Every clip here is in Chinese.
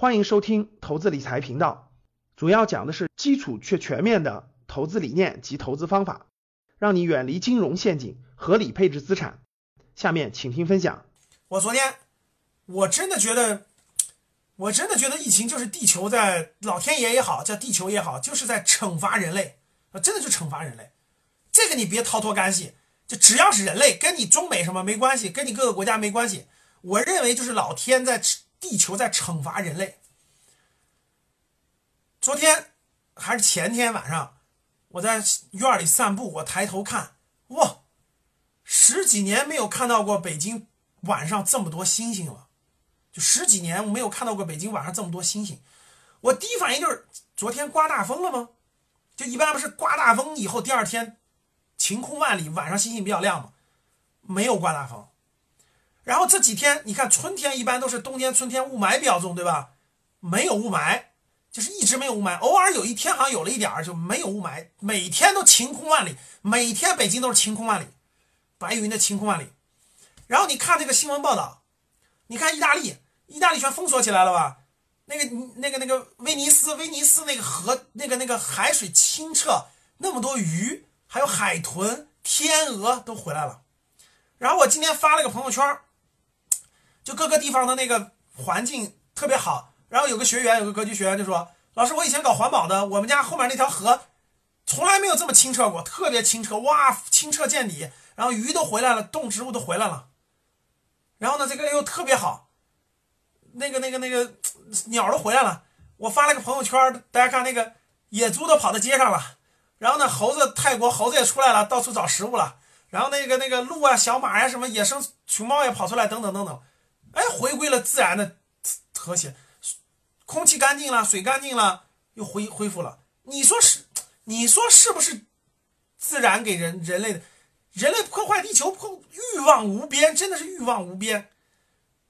欢迎收听投资理财频道，主要讲的是基础却全面的投资理念及投资方法，让你远离金融陷阱，合理配置资产。下面请听分享。我昨天我真的觉得，我真的觉得疫情就是地球在老天爷也好，叫地球也好，就是在惩罚人类啊，真的就惩罚人类。这个你别逃脱干系，就只要是人类，跟你中美什么没关系，跟你各个国家没关系。我认为就是老天在地球在惩罚人类。昨天还是前天晚上，我在院里散步，我抬头看，哇，十几年没有看到过北京晚上这么多星星了，就十几年没有看到过北京晚上这么多星星。我第一反应就是昨天刮大风了吗？就一般不是刮大风以后第二天晴空万里，晚上星星比较亮吗？没有刮大风。然后这几天你看春天一般都是冬天春天雾霾比较重，对吧？没有雾霾。就是一直没有雾霾，偶尔有一天好像有了一点儿，就没有雾霾，每天都晴空万里，每天北京都是晴空万里，白云的晴空万里。然后你看这个新闻报道，你看意大利，意大利全封锁起来了吧？那个那个那个威尼斯，威尼斯那个河，那个那个海水清澈，那么多鱼，还有海豚、天鹅都回来了。然后我今天发了个朋友圈，就各个地方的那个环境特别好。然后有个学员，有个格局学员就说：“老师，我以前搞环保的，我们家后面那条河从来没有这么清澈过，特别清澈，哇，清澈见底。然后鱼都回来了，动植物都回来了。然后呢，这个又特别好，那个那个那个鸟都回来了。我发了个朋友圈，大家看那个野猪都跑到街上了。然后呢，猴子泰国猴子也出来了，到处找食物了。然后那个那个鹿啊、小马呀、什么野生熊猫也跑出来，等等等等。哎，回归了自然的和谐。”空气干净了，水干净了，又恢恢复了。你说是？你说是不是？自然给人人类的，人类破坏地球破欲望无边，真的是欲望无边，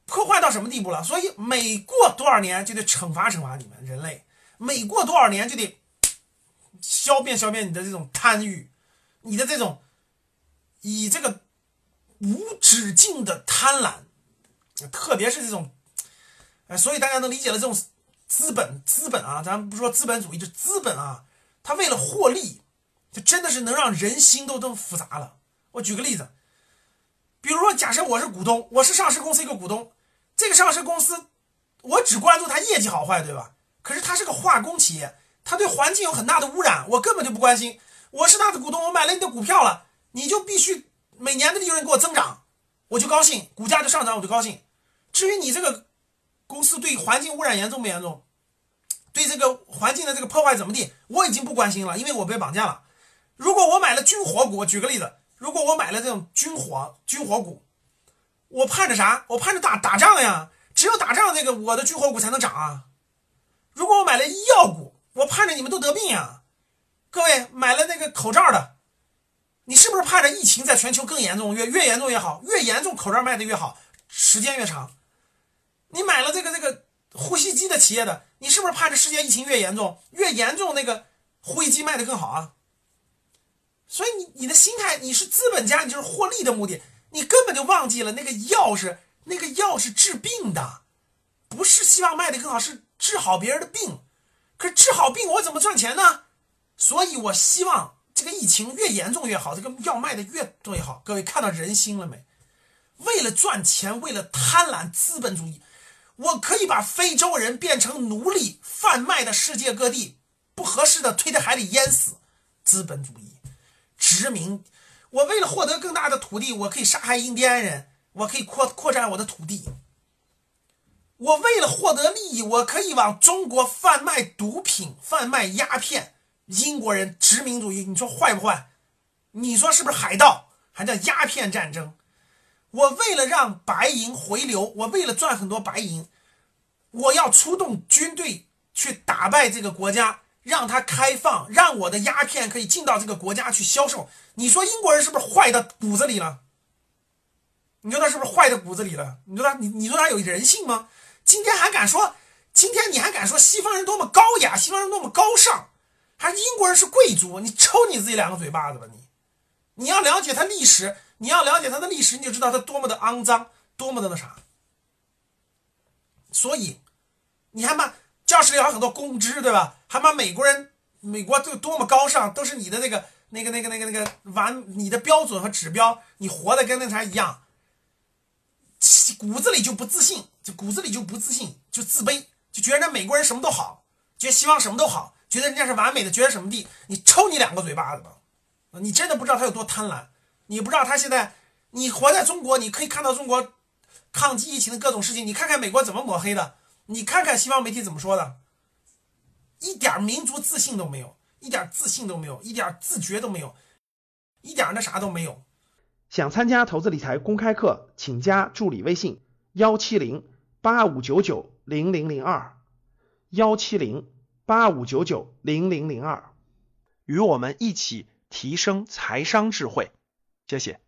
破坏到什么地步了？所以每过多少年就得惩罚惩罚你们人类，每过多少年就得消灭消灭你的这种贪欲，你的这种以这个无止境的贪婪，特别是这种，哎，所以大家能理解了这种。资本，资本啊，咱不说资本主义，就资本啊，他为了获利，就真的是能让人心都这么复杂了。我举个例子，比如说，假设我是股东，我是上市公司一个股东，这个上市公司，我只关注它业绩好坏，对吧？可是它是个化工企业，它对环境有很大的污染，我根本就不关心。我是它的股东，我买了你的股票了，你就必须每年的利润给我增长，我就高兴，股价就上涨，我就高兴。至于你这个。公司对环境污染严重不严重？对这个环境的这个破坏怎么地？我已经不关心了，因为我被绑架了。如果我买了军火股，举个例子，如果我买了这种军火军火股，我盼着啥？我盼着打打仗呀！只有打仗，这个我的军火股才能涨啊。如果我买了医药股，我盼着你们都得病呀。各位买了那个口罩的，你是不是盼着疫情在全球更严重？越越严重越好，越严重口罩卖的越好，时间越长。你买了这个这个呼吸机的企业的，你是不是盼着世界疫情越严重越严重，那个呼吸机卖的更好啊？所以你你的心态，你是资本家，你就是获利的目的，你根本就忘记了那个药是那个药是治病的，不是希望卖的更好，是治好别人的病。可是治好病我怎么赚钱呢？所以我希望这个疫情越严重越好，这个药卖的越多越好。各位看到人心了没？为了赚钱，为了贪婪，资本主义。我可以把非洲人变成奴隶，贩卖的世界各地，不合适的推在海里淹死。资本主义殖民，我为了获得更大的土地，我可以杀害印第安人，我可以扩扩展我的土地。我为了获得利益，我可以往中国贩卖毒品、贩卖鸦片。英国人殖民主义，你说坏不坏？你说是不是海盗？还叫鸦片战争？我为了让白银回流，我为了赚很多白银，我要出动军队去打败这个国家，让它开放，让我的鸦片可以进到这个国家去销售。你说英国人是不是坏到骨子里了？你说他是不是坏到骨子里了？你说他，你你说他有人性吗？今天还敢说，今天你还敢说西方人多么高雅，西方人多么高尚，还英国人是贵族？你抽你自己两个嘴巴子吧！你，你要了解他历史。你要了解它的历史，你就知道它多么的肮脏，多么的那啥。所以，你还骂教室里还有很多公知，对吧？还骂美国人，美国都多么高尚，都是你的那个那个那个那个那个完你的标准和指标，你活的跟那啥一样，骨子里就不自信，就骨子里就不自信，就自卑，就觉得那美国人什么都好，觉得西方什么都好，觉得人家是完美的，觉得什么地，你抽你两个嘴巴子吧！你真的不知道他有多贪婪，你不知道他现在，你活在中国，你可以看到中国抗击疫情的各种事情，你看看美国怎么抹黑的，你看看西方媒体怎么说的，一点民族自信都没有，一点自信都没有，一点自觉都没有，一点那啥都没有。想参加投资理财公开课，请加助理微信幺七零八五九九零零零二幺七零八五九九零零零二，与我们一起提升财商智慧。谢谢。